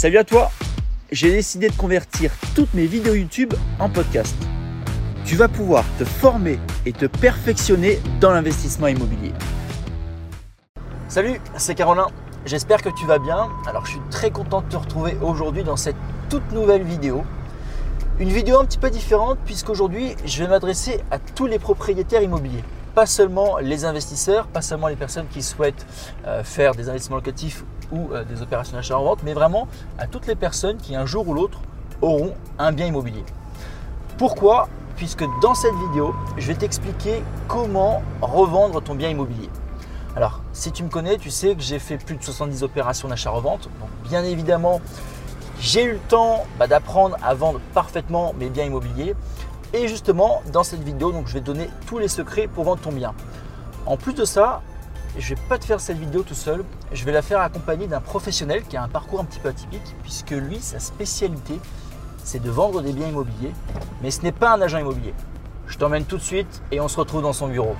Salut à toi J'ai décidé de convertir toutes mes vidéos YouTube en podcast. Tu vas pouvoir te former et te perfectionner dans l'investissement immobilier. Salut, c'est Caroline. J'espère que tu vas bien. Alors je suis très content de te retrouver aujourd'hui dans cette toute nouvelle vidéo. Une vidéo un petit peu différente puisqu'aujourd'hui je vais m'adresser à tous les propriétaires immobiliers pas seulement les investisseurs, pas seulement les personnes qui souhaitent euh, faire des investissements locatifs ou euh, des opérations d'achat en vente, mais vraiment à toutes les personnes qui un jour ou l'autre auront un bien immobilier. Pourquoi? Puisque dans cette vidéo, je vais t'expliquer comment revendre ton bien immobilier. Alors, si tu me connais, tu sais que j'ai fait plus de 70 opérations d'achat-revente. Donc, bien évidemment, j'ai eu le temps bah, d'apprendre à vendre parfaitement mes biens immobiliers. Et justement, dans cette vidéo, donc, je vais te donner tous les secrets pour vendre ton bien. En plus de ça, je ne vais pas te faire cette vidéo tout seul, je vais la faire accompagné d'un professionnel qui a un parcours un petit peu atypique, puisque lui, sa spécialité, c'est de vendre des biens immobiliers, mais ce n'est pas un agent immobilier. Je t'emmène tout de suite et on se retrouve dans son bureau.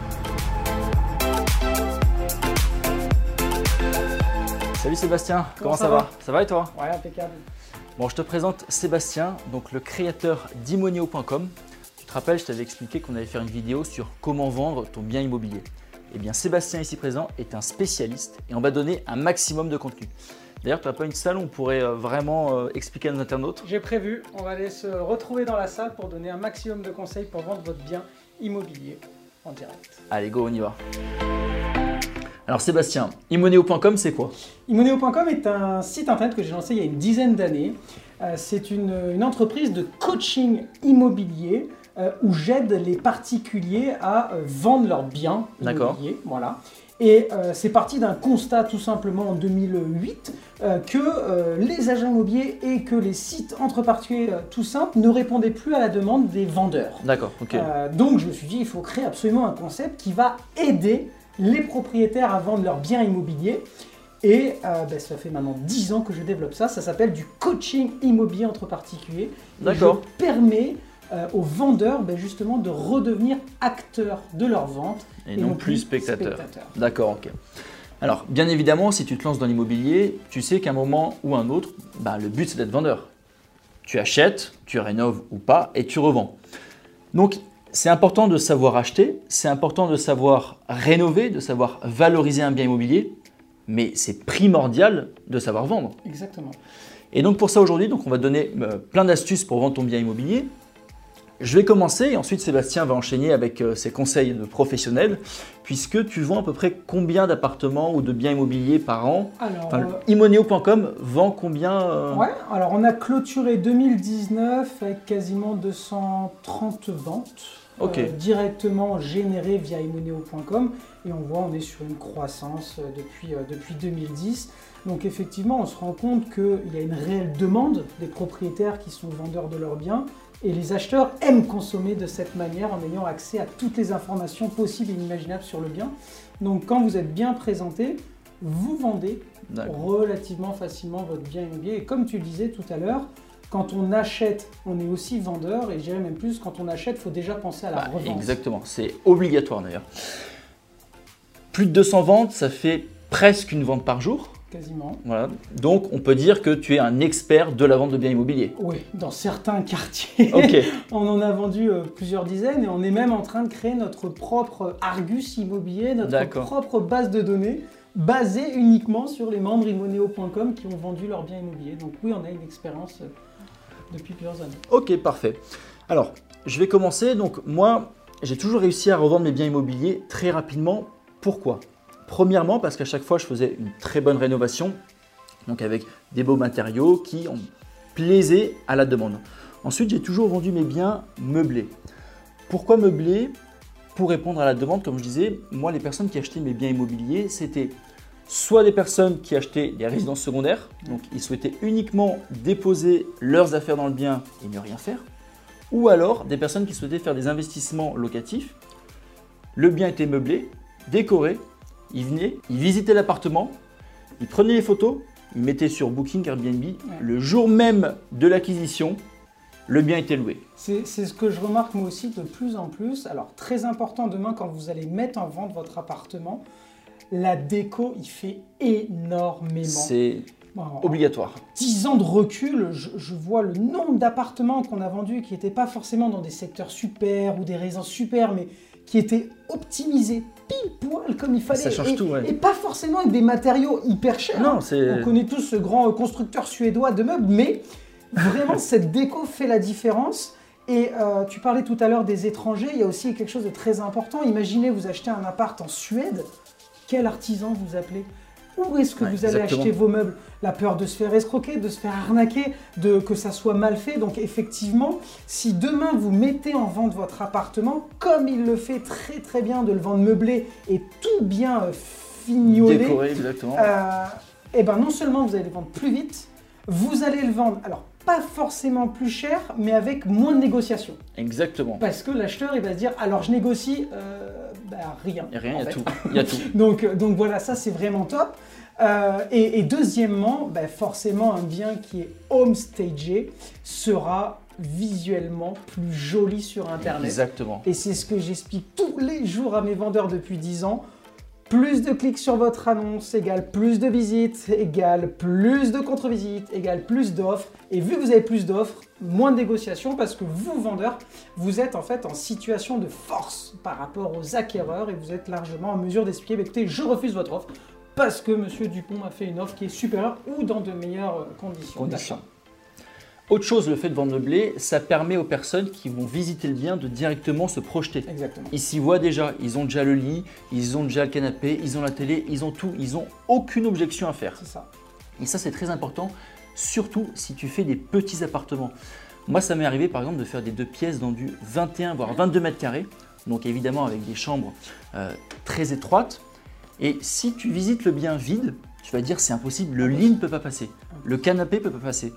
Salut Sébastien, comment, ça, va, Ça va et toi? Ouais, impeccable. Bon, je te présente Sébastien, donc le créateur d'Imonio.com te rappelles, je t'avais expliqué qu'on allait faire une vidéo sur comment vendre ton bien immobilier. Eh bien, Sébastien ici présent est un spécialiste et on va donner un maximum de contenu. D'ailleurs, tu n'as pas une salle où on pourrait euh, vraiment euh, expliquer à nos internautes? J'ai prévu, on va aller se retrouver dans la salle pour donner un maximum de conseils pour vendre votre bien immobilier en direct. Allez, go, on y va. Alors Sébastien, immoneo.com c'est quoi? Immoneo.com est un site internet que j'ai lancé il y a une dizaine d'années. Euh, c'est une, une, entreprise de coaching immobilier euh, où j'aide les particuliers à euh, vendre leurs biens immobiliers. Voilà. Et euh, c'est parti d'un constat tout simplement en 2008 que les agents immobiliers et que les sites entre particuliers tout simples ne répondaient plus à la demande des vendeurs. D'accord, ok. donc je me suis dit, il faut créer absolument un concept qui va aider les propriétaires à vendre leurs biens immobiliers. Et ben, ça fait maintenant 10 ans que je développe ça. Ça s'appelle du coaching immobilier entre particuliers. D'accord. Je permet euh, aux vendeurs ben, justement de redevenir acteurs de leur vente et, non, plus spectateurs. D'accord, ok. Alors, bien évidemment, si tu te lances dans l'immobilier, tu sais qu'à un moment ou un autre, ben, le but c'est d'être vendeur. Tu achètes, tu rénoves ou pas, et tu revends. Donc, c'est important de savoir acheter, c'est important de savoir rénover, de savoir valoriser un bien immobilier, mais c'est primordial de savoir vendre. Exactement. Et donc pour ça aujourd'hui, donc on va donner euh, plein d'astuces pour vendre ton bien immobilier. Je vais commencer et ensuite Sébastien va enchaîner avec euh, ses conseils de professionnels, puisque tu vends à peu près combien d'appartements ou de biens immobiliers par an alors, Imoneo.com vend combien euh Ouais, alors on a clôturé 2019 avec quasiment 230 ventes. Euh, directement générées via imoneo.com et on voit on est sur une croissance depuis, depuis 2010. Donc effectivement, on se rend compte qu'il y a une réelle demande des propriétaires qui sont vendeurs de leurs biens et les acheteurs aiment consommer de cette manière en ayant accès à toutes les informations possibles et inimaginables sur le bien. Donc quand vous êtes bien présenté, vous vendez relativement facilement votre bien immobilier. Et comme tu le disais tout à l'heure, quand on achète, on est aussi vendeur. Et je dirais même plus, quand on achète, il faut déjà penser à la bah, revente. Exactement, c'est obligatoire d'ailleurs. Plus de 200 ventes, ça fait presque une vente par jour. Quasiment. Voilà. Donc, on peut dire que tu es un expert de la vente de biens immobiliers. Oui, dans certains quartiers, on en a vendu euh, plusieurs dizaines et on est même en train de créer notre propre Argus immobilier, notre propre base de données basée uniquement sur les membres immoneo.com qui ont vendu leurs biens immobiliers. Donc oui, on a une expérience euh, depuis plusieurs années. Ok, parfait. Alors, je vais commencer. Donc moi, j'ai toujours réussi à revendre mes biens immobiliers très rapidement. Pourquoi? Premièrement, parce qu'à chaque fois, je faisais une très bonne rénovation, donc avec des beaux matériaux qui ont plaisé à la demande. Ensuite, j'ai toujours vendu mes biens meublés. Pourquoi meublés? Pour répondre à la demande, comme je disais, moi, les personnes qui achetaient mes biens immobiliers, c'était soit des personnes qui achetaient des résidences secondaires, donc ils souhaitaient uniquement déposer leurs affaires dans le bien et ne rien faire, ou alors des personnes qui souhaitaient faire des investissements locatifs. Le bien était meublé, décoré, il venait, il visitait l'appartement, il prenait les photos, il mettait sur Booking Airbnb. Le jour même de l'acquisition, le bien était loué. C'est ce que je remarque moi aussi de plus en plus. Alors très important demain quand vous allez mettre en vente votre appartement, la déco, il fait énormément. obligatoire. 10 ans de recul, je, vois le nombre d'appartements qu'on a vendus qui n'étaient pas forcément dans des secteurs super ou des résidences super, mais qui étaient optimisés pile poil comme il fallait. Ça change et, tout, ouais. Et pas forcément avec des matériaux hyper chers. Non, c'est... On connaît tous ce grand constructeur suédois de meubles, mais vraiment cette déco fait la différence. Et euh, tu parlais tout à l'heure des étrangers, il y a aussi quelque chose de très important. Imaginez, vous achetez un appart en Suède, quel artisan vous appelez? Où est-ce que vous allez acheter vos meubles La peur de se faire escroquer, de se faire arnaquer, de que ça soit mal fait. Donc effectivement, si demain vous mettez en vente votre appartement, comme il le fait très très bien de le vendre meublé et tout bien euh, fignolé, décoré exactement. Euh, et eh ben non seulement vous allez le vendre plus vite, vous allez le vendre. Alors pas forcément plus cher, mais avec moins de négociations. Exactement. Parce que l'acheteur, il va se dire, alors je négocie, euh, bah, rien. Il y a rien, il y a tout. Il y a tout. donc, euh, donc voilà, ça c'est vraiment top. Euh, et, deuxièmement, bah, forcément, un bien qui est home stagé sera visuellement plus joli sur Internet. Exactement. Et c'est ce que j'explique tous les jours à mes vendeurs depuis 10 ans. Plus de clics sur votre annonce égale plus de visites, égale plus de contre-visites, égale plus d'offres. Et vu que vous avez plus d'offres, moins de négociations parce que vous, vendeurs, vous êtes en fait en situation de force par rapport aux acquéreurs et vous êtes largement en mesure d'expliquer, bah, écoutez, je refuse votre offre parce que Monsieur Dupont a fait une offre qui est supérieure ou dans de meilleures conditions. conditions. Autre chose, le fait de vendre meublé, ça permet aux personnes qui vont visiter le bien de directement se projeter. Exactement. Ils s'y voient déjà, ils ont déjà le lit, ils ont déjà le canapé, ils ont la télé, ils ont tout, ils n'ont aucune objection à faire. C'est ça. Et ça, c'est très important, surtout si tu fais des petits appartements. Moi, ça m'est arrivé par exemple de faire des deux pièces dans du 21 voire 22 mètres carrés, donc évidemment avec des chambres euh, très étroites. Et si tu visites le bien vide, tu vas dire c'est impossible, le lit ne peut pas passer, le canapé ne peut pas passer.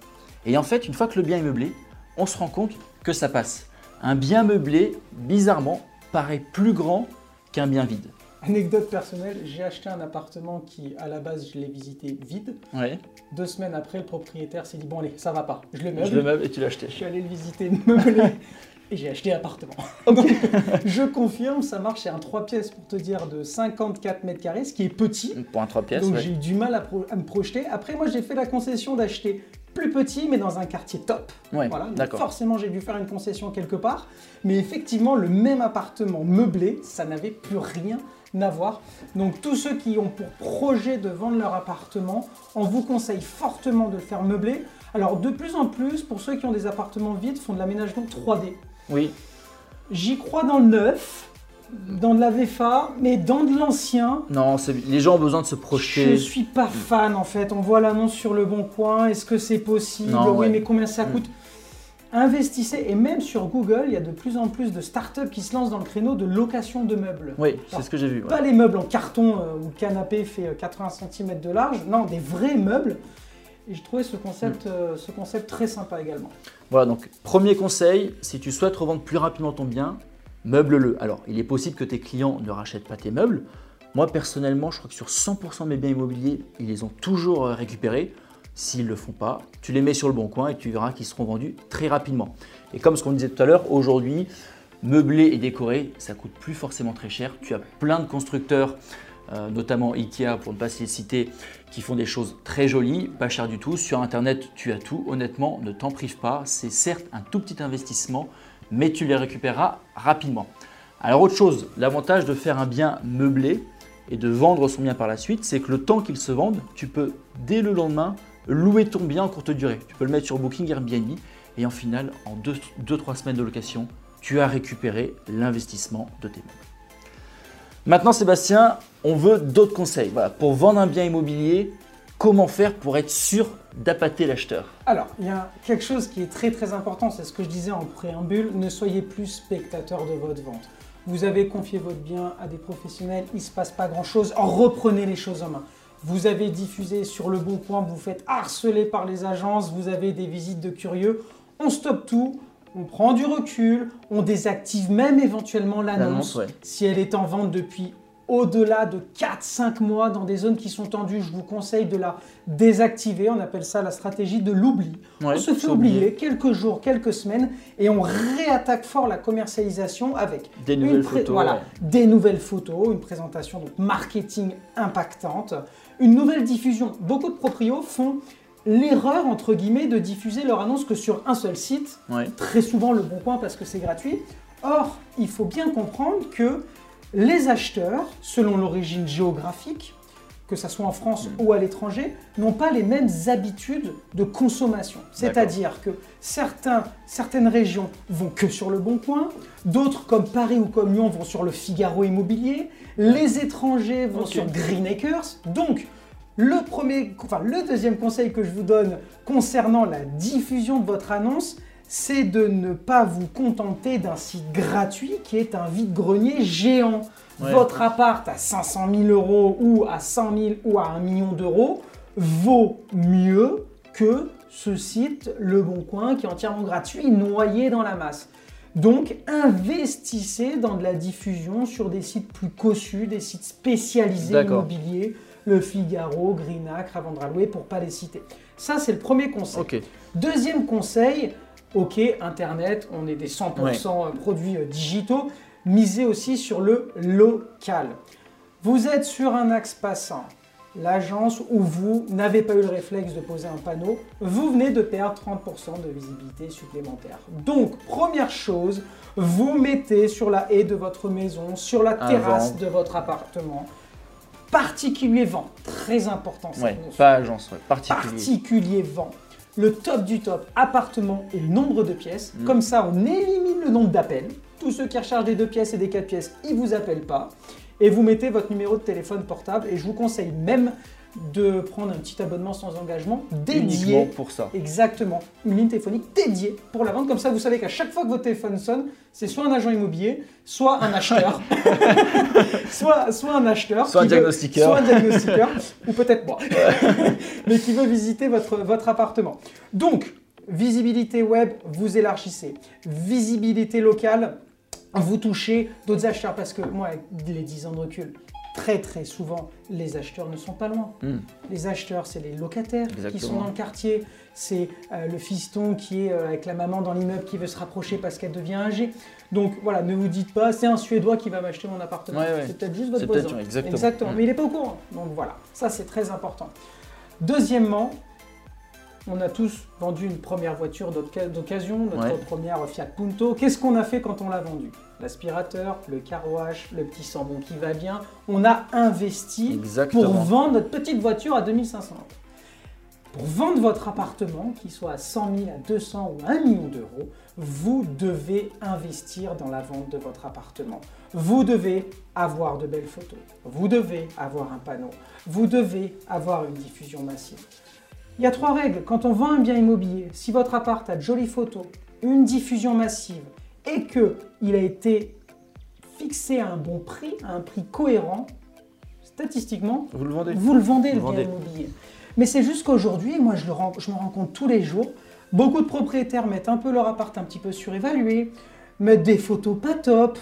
Et en fait, une fois que le bien est meublé, on se rend compte que ça passe. Un bien meublé, bizarrement, paraît plus grand qu'un bien vide. Anecdote personnelle, j'ai acheté un appartement qui, à la base, je l'ai visité vide. Ouais. Deux semaines après, le propriétaire s'est dit Bon, allez, ça va pas. Je le meuble. Je le meuble et tu l'as acheté. Je suis allé le visiter meublé et j'ai acheté l'appartement. je confirme, ça marche. C'est un 3 pièces pour te dire de 54 mètres carrés, ce qui est petit. Pour un 3 pièces. Donc j'ai eu du mal à, à me projeter. Après, moi, j'ai fait la concession d'acheter plus petit, mais dans un quartier top. voilà. forcément, j'ai dû faire une concession quelque part. Mais effectivement, le même appartement meublé, ça n'avait plus rien à voir. Donc, tous ceux qui ont pour projet de vendre leur appartement, on vous conseille fortement de le faire meubler. Alors, de plus en plus, pour ceux qui ont des appartements vides, font de l'aménagement 3D. Oui. J'y crois dans le neuf dans de la VFA, mais dans de l'ancien. Non, les gens ont besoin de se projeter. Je suis pas fan en fait. On voit l'annonce sur le bon coin. Est-ce que c'est possible? Oui, mais combien ça mm. coûte? Investissez et même sur Google, il y a de plus en plus de startups qui se lancent dans le créneau de location de meubles. Oui, c'est ce que j'ai vu. Pas les meubles en carton euh, où le canapé fait 80 euh, cm de large. Non, des vrais meubles. Et je trouvais ce concept, mm. euh, ce concept très sympa également. Voilà, donc premier conseil, si tu souhaites revendre plus rapidement ton bien, meuble-le. Alors, il est possible que tes clients ne rachètent pas tes meubles. Moi, personnellement, je crois que sur 100% de mes biens immobiliers, ils les ont toujours euh, récupérés. S'ils ne le font pas, tu les mets sur le bon coin et tu verras qu'ils seront vendus très rapidement. Et comme ce qu'on disait tout à l'heure, aujourd'hui, meubler et décorer, ça coûte plus forcément très cher. Tu as plein de constructeurs, euh, notamment Ikea pour ne pas les citer, qui font des choses très jolies, pas cher du tout. Sur Internet, tu as tout. Honnêtement, ne t'en prive pas. C'est certes un tout petit investissement, mais tu les récupéreras rapidement. Alors autre chose, l'avantage de faire un bien meublé et de vendre son bien par la suite, c'est que le temps qu'il se vende, tu peux dès le lendemain louer ton bien en courte durée. Tu peux le mettre sur Booking Airbnb et en final, en 2-3 semaines de location, tu as récupéré l'investissement de tes meubles. Maintenant Sébastien, on veut d'autres conseils. Pour vendre un bien immobilier, comment faire pour être sûr d'appâter l'acheteur? Alors, il y a quelque chose qui est très très important, c'est ce que je disais en préambule, ne soyez plus spectateur de votre vente. Vous avez confié votre bien à des professionnels, il ne se passe pas grand-chose, reprenez les choses en main. Vous avez diffusé sur le bon point, vous faites harceler par les agences, vous avez des visites de curieux, on stoppe tout, on prend du recul, on désactive même éventuellement l'annonce si elle est en vente depuis au-delà de 4-5 mois dans des zones qui sont tendues, je vous conseille de la désactiver. On appelle ça la stratégie de l'oubli. on se fait oublier quelques jours, quelques semaines et on réattaque fort la commercialisation avec des nouvelles, photos, voilà, des nouvelles photos, une présentation donc marketing impactante, une nouvelle diffusion. Beaucoup de proprios font l'erreur entre guillemets de diffuser leur annonce que sur un seul site, très souvent le bon point parce que c'est gratuit. Or, il faut bien comprendre que les acheteurs, selon l'origine géographique, que ce soit en France mm. ou à l'étranger, n'ont pas les mêmes habitudes de consommation. C'est-à-dire que certains, certaines régions vont que sur le Bon Coin, d'autres comme Paris ou comme Lyon vont sur le Figaro immobilier, les étrangers vont sur Greenacres. Donc, le, premier, enfin, le deuxième conseil que je vous donne concernant la diffusion de votre annonce, c'est de ne pas vous contenter d'un site gratuit qui est un vide-grenier géant. Votre appart à 500 000 euros ou à 100 000 ou à 1 million d'euros vaut mieux que ce site Le Bon Coin qui est entièrement gratuit, noyé dans la masse. Donc investissez dans de la diffusion sur des sites plus cossus, des sites spécialisés immobiliers, Le Figaro, Greenacre, avant de louer pour pas les citer. Ça c'est le premier conseil. Deuxième conseil, ok, Internet, on est des 100% produits euh, digitaux, misez aussi sur le local. Vous êtes sur un axe passant, l'agence où vous n'avez pas eu le réflexe de poser un panneau, vous venez de perdre 30% de visibilité supplémentaire. Donc, première chose, vous mettez sur la haie de votre maison, sur la terrasse de votre appartement, particulier vent, très important. Ouais, pas agence, particulier. Particulier vent le top du top appartement et nombre de pièces. Mm. Comme ça, on élimine le nombre d'appels. Tous ceux qui rechargent des deux pièces et des quatre pièces, ils vous appellent pas. Et vous mettez votre numéro de téléphone portable. Et je vous conseille même de prendre un petit abonnement sans engagement dédié. pour ça. Exactement. Une ligne téléphonique dédiée pour la vente. Comme ça, vous savez qu'à chaque fois que votre téléphone sonne, c'est soit un agent immobilier, soit un acheteur. soit, soit un acheteur. Soit un diagnostiqueur. soit un diagnostiqueur. ou peut-être moi. Mais qui veut visiter votre, votre appartement. Donc, visibilité web, vous élargissez. Visibilité locale, vous touchez d'autres acheteurs. Parce que moi, les 10 ans de recul, très très souvent, les acheteurs ne sont pas loin. Hmm. Les acheteurs, c'est les locataires qui sont dans le quartier, c'est euh, le fiston qui est euh, avec la maman dans l'immeuble qui veut se rapprocher parce qu'elle devient âgée. Donc voilà, ne vous dites pas, c'est un Suédois qui va m'acheter mon appartement. C'est peut-être juste votre voisin. Exactement. Hmm. Mais il n'est pas au courant. Donc voilà, ça c'est très important. Deuxièmement, on a tous vendu une première voiture d'occasion, notre première Fiat Punto. Qu'est-ce qu'on a fait quand on l'a vendue? L'aspirateur, le carouage, le petit sambon qui va bien. On a investi pour vendre notre petite voiture à 2500 euros. Pour vendre votre appartement, qu'il soit à 100 000, à 200 ou 1 million d'euros, vous devez investir dans la vente de votre appartement. Vous devez avoir de belles photos. Vous devez avoir un panneau. Vous devez avoir une diffusion massive. Il y a trois règles. Quand on vend un bien immobilier, si votre appart a de jolies photos, une diffusion massive et qu'il a été fixé à un bon prix, à un prix cohérent, statistiquement, vous le vendez, vous le, vendez, le bien immobilier. Mais c'est juste qu'aujourd'hui, moi je, le, je me rends compte tous les jours, beaucoup de propriétaires mettent un peu leur appart un petit peu surévalué, mettent des photos pas top,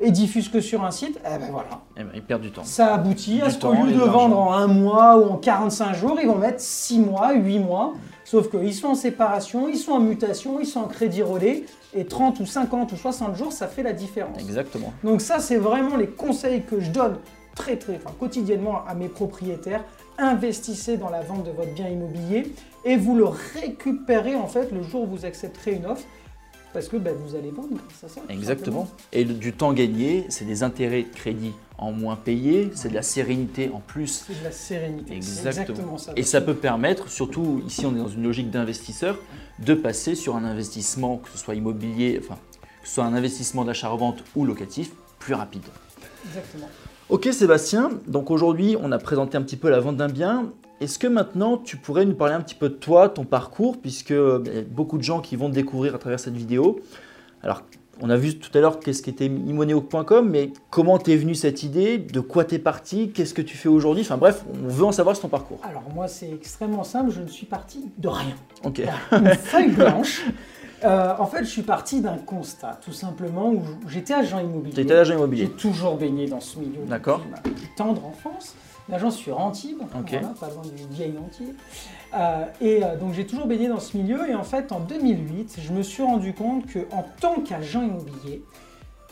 et diffusent que sur un site, eh ben voilà. Eh ben, ils perdent du temps. Ça aboutit à ce qu'au lieu de vendre en un mois ou en 45 jours, ils vont mettre 6 mois, 8 mois. Sauf qu'ils sont en séparation, ils sont en mutation, ils sont en crédit relais. Et 30 ou 50 ou 60 jours, ça fait la différence. Exactement. Donc ça, c'est vraiment les conseils que je donne très, très, enfin, quotidiennement à mes propriétaires. Investissez dans la vente de votre bien immobilier et vous le récupérez en fait le jour où vous accepterez une offre parce que ben, vous allez vendre c'est ça. Exactement. Et du temps gagné, c'est des intérêts de crédit en moins payés, c'est de la sérénité en plus. C'est de la sérénité. Exactement. ça. Et ça peut permettre, surtout ici on est dans une logique d'investisseur, de passer sur un investissement, que ce soit immobilier, enfin, que ce soit un investissement d'achat-revente ou locatif, plus rapide. Exactement. Ok Sébastien, donc aujourd'hui on a présenté un petit peu la vente d'un bien. Est-ce que maintenant tu pourrais nous parler un petit peu de toi, ton parcours, puisque euh, y a beaucoup de gens qui vont te découvrir à travers cette vidéo. Alors, on a vu tout à l'heure qu'est-ce qu'était imoneo.com, mais comment t'es venu cette idée? De quoi t'es parti? Qu'est-ce que tu fais aujourd'hui? Enfin bref, on veut en savoir sur ton parcours. Alors moi, c'est extrêmement simple. Je ne suis parti de rien. Ok. Une feuille blanche. Euh, en fait, je suis parti d'un constat, tout simplement, où j'étais agent immobilier. J'étais agent immobilier. J'ai toujours baigné dans ce milieu D'accord. depuis ma tendre enfance. L'agence sur Antibes, voilà, pas loin du vieil Antibes. Euh, et euh, donc j'ai toujours baigné dans ce milieu. Et en fait, en 2008, je me suis rendu compte que en tant qu'agent immobilier,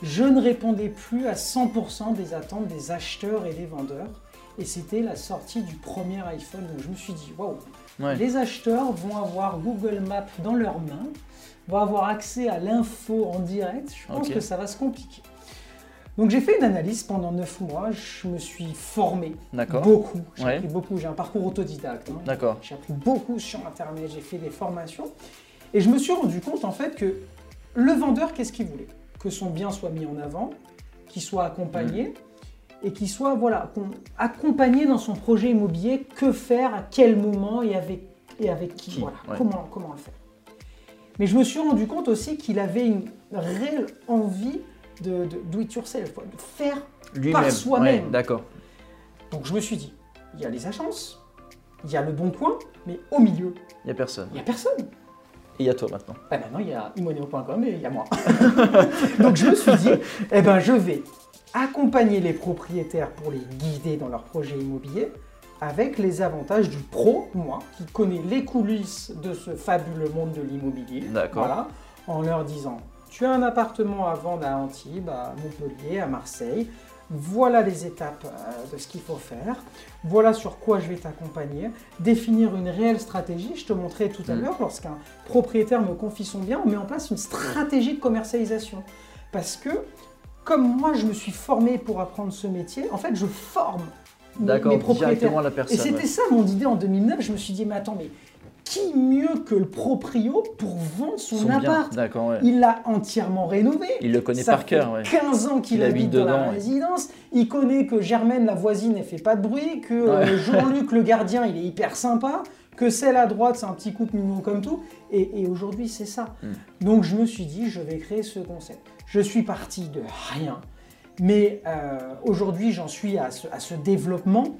je ne répondais plus à 100% des attentes des acheteurs et des vendeurs. Et c'était la sortie du premier iPhone. Donc je me suis dit, waouh, les acheteurs vont avoir Google Maps dans leurs mains, vont avoir accès à l'info en direct. Je pense que ça va se compliquer. Donc j'ai fait une analyse pendant 9 mois, je me suis formé beaucoup, j'ai appris beaucoup, j'ai un parcours autodidacte. Hein. D'accord. J'ai appris beaucoup sur internet, j'ai fait des formations. Et je me suis rendu compte en fait que le vendeur qu'est-ce qu'il voulait? Que son bien soit mis en avant, qu'il soit accompagné mmh. et qu'il soit voilà, accompagné dans son projet immobilier, que faire, à quel moment? Et avec, et avec qui, Voilà, comment, comment le faire? Mais je me suis rendu compte aussi qu'il avait une réelle envie de, do it yourself, de faire par soi-même. D'accord. Donc je me suis dit, il y a les agences, il y a le bon point, mais au milieu, il n'y a personne. Il n'y a personne. Et il y a toi maintenant. Ben maintenant, il y a imoneo.com et il y a moi. Donc je me suis dit, eh ben, je vais accompagner les propriétaires pour les guider dans leur projet immobilier avec les avantages du pro, moi, qui connais les coulisses de ce fabuleux monde de l'immobilier. D'accord. Voilà, en leur disant tu as un appartement à vendre à Antibes, à Montpellier, à Marseille. Voilà les étapes euh, de ce qu'il faut faire. Voilà sur quoi je vais t'accompagner. Définir une réelle stratégie. Je te montrais tout à mm. l'heure, lorsqu'un propriétaire me confie son bien, on met en place une stratégie de commercialisation. Parce que, comme moi, je me suis formé pour apprendre ce métier, en fait, je forme mes, propriétaires. La personne, Et c'était ça mon idée en 2009. Je me suis dit, mais attends, mais qui mieux que le proprio pour vendre son, appart Il l'a entièrement rénové. Il le connaît par cœur. Ouais. 15 ans qu'il habite dans la résidence. Il connaît que Germaine, la voisine, ne fait pas de bruit, que euh, Jean-Luc, le gardien, il est hyper sympa, que celle à droite, c'est un petit couple mignon comme tout. Et, aujourd'hui, c'est ça. Hmm. Donc je me suis dit, je vais créer ce concept. Je suis parti de rien. Mais euh, aujourd'hui, j'en suis à ce, à ce développement.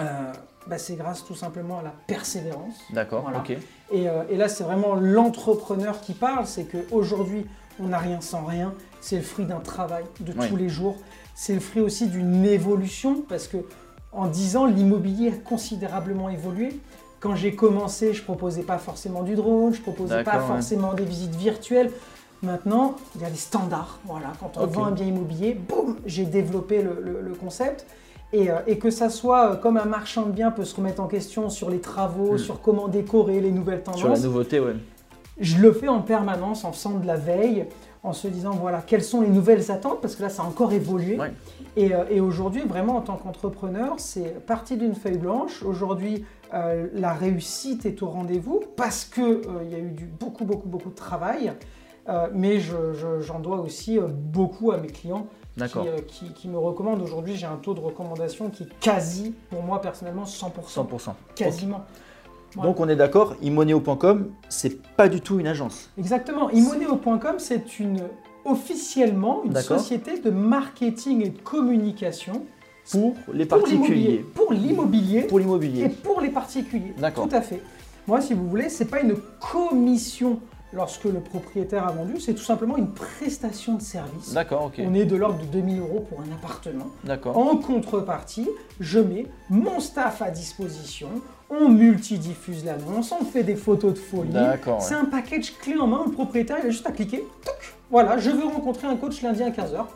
Euh, bah, c'est grâce tout simplement à la persévérance. D'accord, ok. Euh, et, là, c'est vraiment l'entrepreneur qui parle, c'est qu'aujourd'hui, on n'a rien sans rien. C'est le fruit d'un travail de tous les jours. C'est le fruit aussi d'une évolution, parce que en 10 ans, l'immobilier a considérablement évolué. Quand j'ai commencé, je ne proposais pas forcément du drone, je ne proposais pas forcément des visites virtuelles. Maintenant, il y a des standards. Voilà, quand on vend un bien immobilier, boum, j'ai développé le concept. Euh, et, que ça soit euh, comme un marchand de biens peut se remettre en question sur les travaux, hmm. sur comment décorer les nouvelles tendances. Sur la nouveauté, oui. Je le fais en permanence, en faisant de la veille, en se disant voilà quelles sont les nouvelles attentes, parce que là ça a encore évolué. Euh, et, aujourd'hui, vraiment en tant qu'entrepreneur, c'est parti d'une feuille blanche. Aujourd'hui, la réussite est au rendez-vous parce qu'il il y a eu du, beaucoup, beaucoup, beaucoup de travail. mais j'en dois aussi beaucoup à mes clients euh, qui, me recommande. Aujourd'hui, j'ai un taux de recommandation qui est quasi, pour moi personnellement, 100%. 100%. Quasiment. Donc on est d'accord, imoneo.com, c'est pas du tout une agence. Exactement. Imoneo.com, c'est une officiellement une société de marketing et de communication pour les particuliers. Pour l'immobilier. Pour l'immobilier. Et pour les particuliers. D'accord. Tout à fait. Moi, si vous voulez, c'est pas une commission lorsque le propriétaire a vendu, c'est tout simplement une prestation de service. D'accord, ok. On est de l'ordre de 2000 euros pour un appartement. D'accord. En contrepartie, je mets mon staff à disposition, on multidiffuse l'annonce, on fait des photos de folie. D'accord. C'est un package clé en main, le propriétaire il a juste à cliquer, voilà, je veux rencontrer un coach lundi à 15h.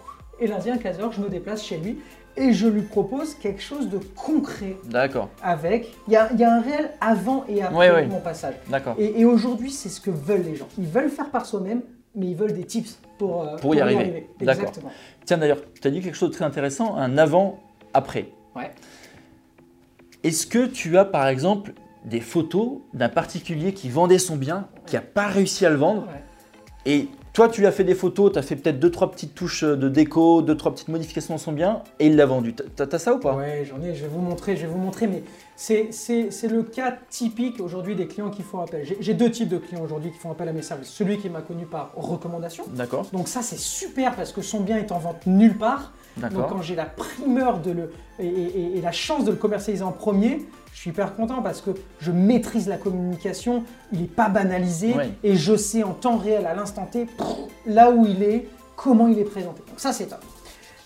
Et lundi à 15h, je me déplace chez lui et je lui propose quelque chose de concret. D'accord. Avec, il y a, un réel avant et après mon passage. D'accord. Et, aujourd'hui, c'est ce que veulent les gens. Ils veulent faire par soi-même, mais ils veulent des tips pour, euh, pour, y, arriver. D'accord. Tiens, d'ailleurs, tu as dit quelque chose de très intéressant, un avant-après. Ouais. Est-ce que tu as, par exemple, des photos d'un particulier qui vendait son bien, qui n'a pas réussi à le vendre, et toi, tu lui as fait des photos, tu as fait peut-être deux, trois petites touches de déco, deux, trois petites modifications dans son bien, et il l'a vendu. T'as as ça ou pas? Ouais, j'en ai, je vais vous montrer, je vais vous montrer, mais c'est le cas typique aujourd'hui des clients qui font appel. J'ai deux types de clients aujourd'hui qui font appel à mes services. Celui qui m'a connu par recommandation. D'accord. Donc ça, c'est super parce que son bien est en vente nulle part. Donc quand j'ai la primeur de le, et, la chance de le commercialiser en premier, je suis hyper content parce que je maîtrise la communication, il n'est pas banalisé et je sais en temps réel, à l'instant T, là où il est, comment il est présenté. Donc ça, c'est top.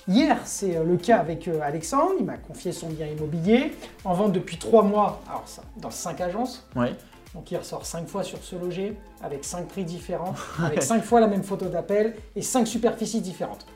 Hier, c'est euh, le cas avec euh, Alexandre, il m'a confié son bien immobilier, en vente depuis trois mois, alors ça, dans cinq agences. Donc il ressort cinq fois sur ce loger, avec cinq prix différents, avec cinq fois la même photo d'appel et cinq superficies différentes.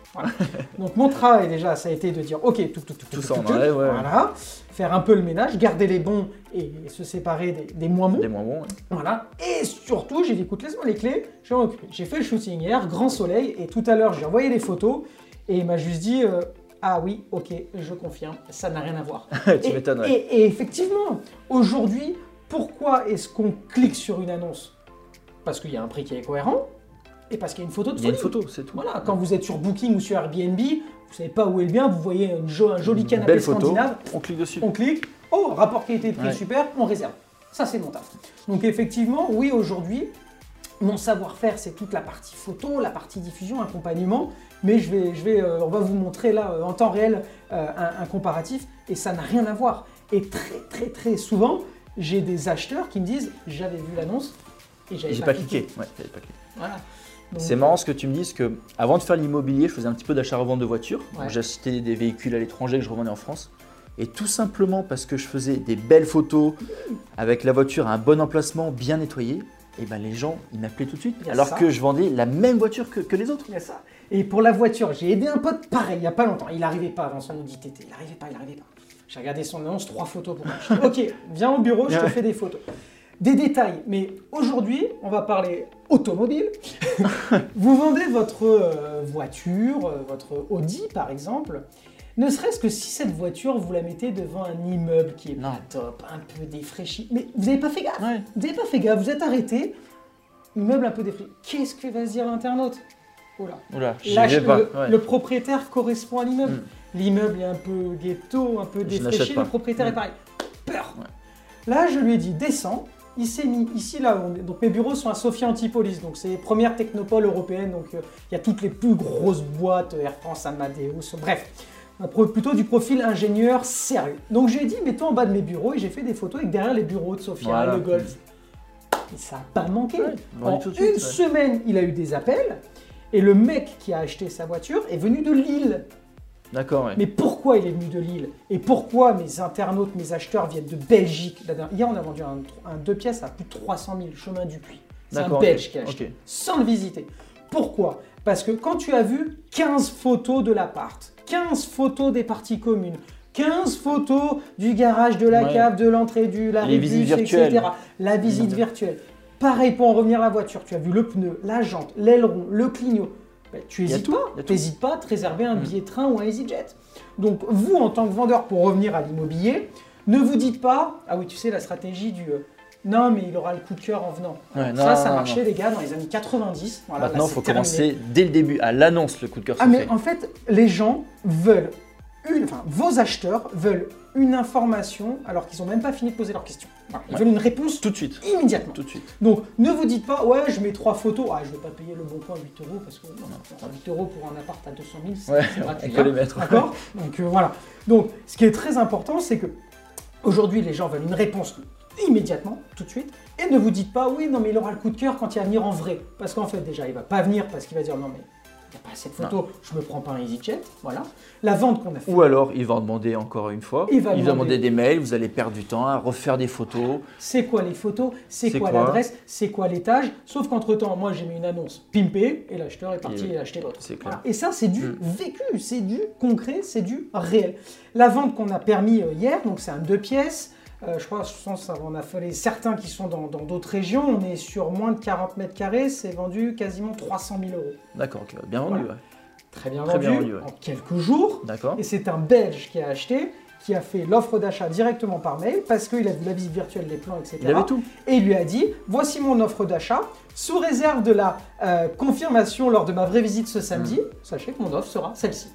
Donc mon travail déjà, ça a été de dire, ok, tout, tout, tout, tout, ça voilà, faire un peu le ménage, garder les bons et se séparer des, moins bons. Des moins bons, Voilà. Et surtout, j'ai dit, écoute, laisse-moi les clés, je vais m'occuper. J'ai fait le shooting hier, grand soleil, et tout à l'heure, j'ai envoyé les photos et il m'a juste dit, euh, ah oui, ok, je confirme, ça n'a rien à voir. tu m'étonnes. Et, et effectivement, aujourd'hui, pourquoi est-ce qu'on clique sur une annonce? Parce qu'il y a un prix qui est cohérent et parce qu'il y a une photo de Il y a une photo, c'est tout. Voilà, quand vous êtes sur Booking ou sur Airbnb, vous savez pas où est le bien, vous voyez un joli canapé Belle scandinave. On clique dessus. On clique. Oh, rapport qualité-prix super, on réserve. Ça, c'est mon taf. Donc effectivement, oui, aujourd'hui, mon savoir-faire, c'est toute la partie photo, la partie diffusion, accompagnement. Mais je vais, je vais, euh, on va vous montrer là euh, en temps réel euh, un, un, comparatif et ça n'a rien à voir. Et très, très, très souvent, j'ai des acheteurs qui me disent j'avais vu l'annonce et j'avais pas, pas, cliqué. Ouais, pas cliqué. Voilà. C'est marrant ce que tu me dises que avant de faire l'immobilier, je faisais un petit peu d'achat-revente de voitures. J'achetais des véhicules à l'étranger que je revendais en France. Et tout simplement parce que je faisais des belles photos avec la voiture à un bon emplacement, bien nettoyé, et eh ben les gens, ils m'appelaient tout de suite. Alors que je vendais la même voiture que, les autres. Il ça. Et pour la voiture, j'ai aidé un pote pareil, il n'y a pas longtemps. Il n'arrivait pas avant son Audi TT. Il n'arrivait pas, il n'arrivait pas. J'ai regardé son annonce, trois photos pour moi. ok, viens au bureau, je te fais des photos. Des détails, mais aujourd'hui, on va parler automobile. vous vendez votre euh, voiture, euh, votre Audi par exemple, ne serait-ce que si cette voiture, vous la mettez devant un immeuble qui est pas top, un peu défraîchi, mais vous n'avez pas fait gaffe. Vous n'avez pas fait gaffe, vous êtes arrêté, immeuble un peu défraîchi. Qu'est-ce que va se dire l'internaute? Oula. Oula le, le, propriétaire correspond à l'immeuble. Hmm l'immeuble est un peu ghetto, un peu défraîchi, le propriétaire est mm. pareil. Peur Là, je lui ai dit, descends. Il s'est mis ici, là, donc mes bureaux sont à Sofia Antipolis, donc c'est les premières technopoles européennes, donc euh, il y a toutes les plus grosses boîtes, Air France, Amadeus, bref, plutôt du profil ingénieur sérieux. Donc j'ai dit, mets-toi en bas de mes bureaux, et j'ai fait des photos avec derrière les bureaux de Sofia, le golf. Et ça n'a pas manqué. en une semaine, il a eu des appels, et le mec qui a acheté sa voiture est venu de Lille. D'accord, Mais pourquoi il est venu de Lille Et pourquoi mes internautes, mes acheteurs viennent de Belgique Hier, on a vendu un, deux pièces à plus de 300 000, chemin du Puy. C'est un Belge qui a acheté, sans le visiter. Pourquoi? Parce que quand tu as vu 15 photos de l'appart, 15 photos des parties communes, 15 photos du garage, de la cave, de l'entrée du la rébus, etc. La visite virtuelle. Pareil pour en revenir à la voiture, tu as vu le pneu, la jante, l'aileron, le clignot. Bah, tu n'hésites pas. Pas à te réserver un mm. billet de train ou un EasyJet. Donc vous, en tant que vendeur, pour revenir à l'immobilier, ne vous dites pas, ah oui, tu sais, la stratégie du... Euh, non, mais il aura le coup de cœur en venant. ça, ça marchait, les gars, dans les années 90. Maintenant, il faut commencer dès le début, à l'annonce, le coup de cœur. Ah, mais en fait, les gens veulent, une, enfin, vos acheteurs veulent une information alors qu'ils n'ont même pas fini de poser leurs questions. ils veulent une réponse tout de suite. Immédiatement. Tout de suite. Donc ne vous dites pas, ouais, je mets trois photos, ah, je ne vais pas payer le bon coin 8 euros parce que non, 8 euros pour un appart à 200 000, c'est gratuit. On peut les mettre. D'accord Donc euh, voilà. Donc ce qui est très important, c'est que aujourd'hui, les gens veulent une réponse immédiatement, tout de suite, et ne vous dites pas, oui, non, mais il aura le coup de cœur quand il va venir en vrai. Parce qu'en fait, déjà, il va pas venir parce qu'il va dire, non, mais il n'y a pas assez de photos, je me prends pas un EasyJet, voilà. La vente qu'on a fait. Ou alors, il va en demander encore une fois. Il va, demander... des mails, vous allez perdre du temps à refaire des photos. C'est quoi les photos? C'est quoi, l'adresse? C'est quoi l'étage? Sauf qu'entre-temps, moi, j'ai mis une annonce pimpée et l'acheteur est parti et, a acheté l'autre. Et ça, c'est du mm. vécu, c'est du concret, c'est du réel. La vente qu'on a permis euh, hier, donc c'est un deux pièces, euh, je crois, je pense on a fallu certains qui sont dans d'autres régions. On est sur moins de 40 mètres carrés. C'est vendu quasiment 300 000 euros. D'accord, bien vendu. Très bien vendu, en quelques jours. D'accord. Et c'est un Belge qui a acheté, qui a fait l'offre d'achat directement par mail parce qu'il a vu la visite virtuelle, les plans, etc. Il avait tout. Et il lui a dit voici mon offre d'achat. Sous réserve de la euh, confirmation lors de ma vraie visite ce samedi, mmh. sachez que mon offre sera celle-ci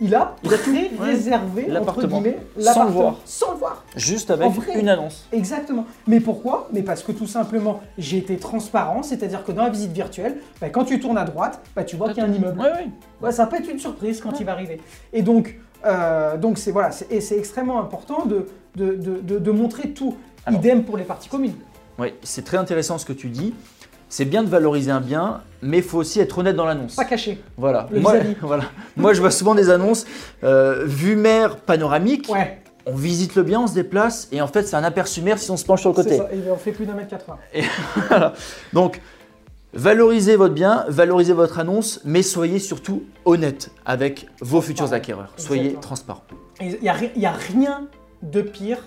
il a, il a tout réservé l'appartement sans le voir. Sans le voir. Juste avec une annonce. Exactement. Mais pourquoi? Mais parce que tout simplement, j'ai été transparent, c'est-à-dire que dans la visite virtuelle, bah, quand tu tournes à droite, bah, tu vois qu'il y a un immeuble. Oui, oui. ça peut être une surprise quand il va arriver. Et donc, donc c'est voilà, et c'est extrêmement important de, de, montrer tout. Idem pour les parties communes. Oui, c'est très intéressant ce que tu dis. C'est bien de valoriser un bien, mais il faut aussi être honnête dans l'annonce. Pas caché. Voilà. Moi, voilà. Moi, je vois souvent des annonces euh, vue mer panoramique. Ouais. On visite le bien, on se déplace, et en fait, c'est un aperçu mer si on se penche sur le côté. Ça. Et on fait plus d'un mètre 80. Et voilà. Donc, valorisez votre bien, valorisez votre annonce, mais soyez surtout honnête avec vos futurs acquéreurs. Soyez transparent. Il n'y a, a rien de pire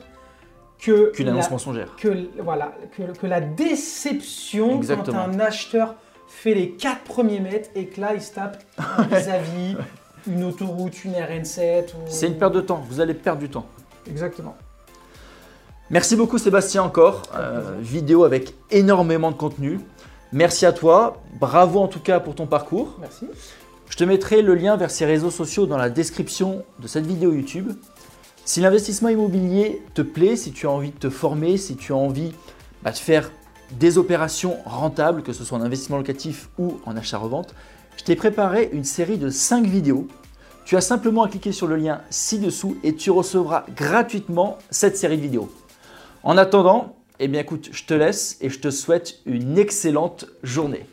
que qu'une annonce mensongère. Que, voilà, que, la déception quand un acheteur fait les quatre premiers mètres et que là il se tape vis-à-vis une autoroute, une RN7. C'est une perte de temps, vous allez perdre du temps. Exactement. Merci beaucoup Sébastien encore. Euh, vidéo avec énormément de contenu. Merci à toi. Bravo en tout cas pour ton parcours. Merci. Je te mettrai le lien vers ces réseaux sociaux dans la description de cette vidéo YouTube. Si l'investissement immobilier te plaît, si tu as envie de te former, si tu as envie bah, de faire des opérations rentables, que ce soit en investissement locatif ou en achat-revente, je t'ai préparé une série de 5 vidéos. Tu as simplement à cliquer sur le lien ci-dessous et tu recevras gratuitement cette série de vidéos. En attendant, eh bien écoute, je te laisse et je te souhaite une excellente journée.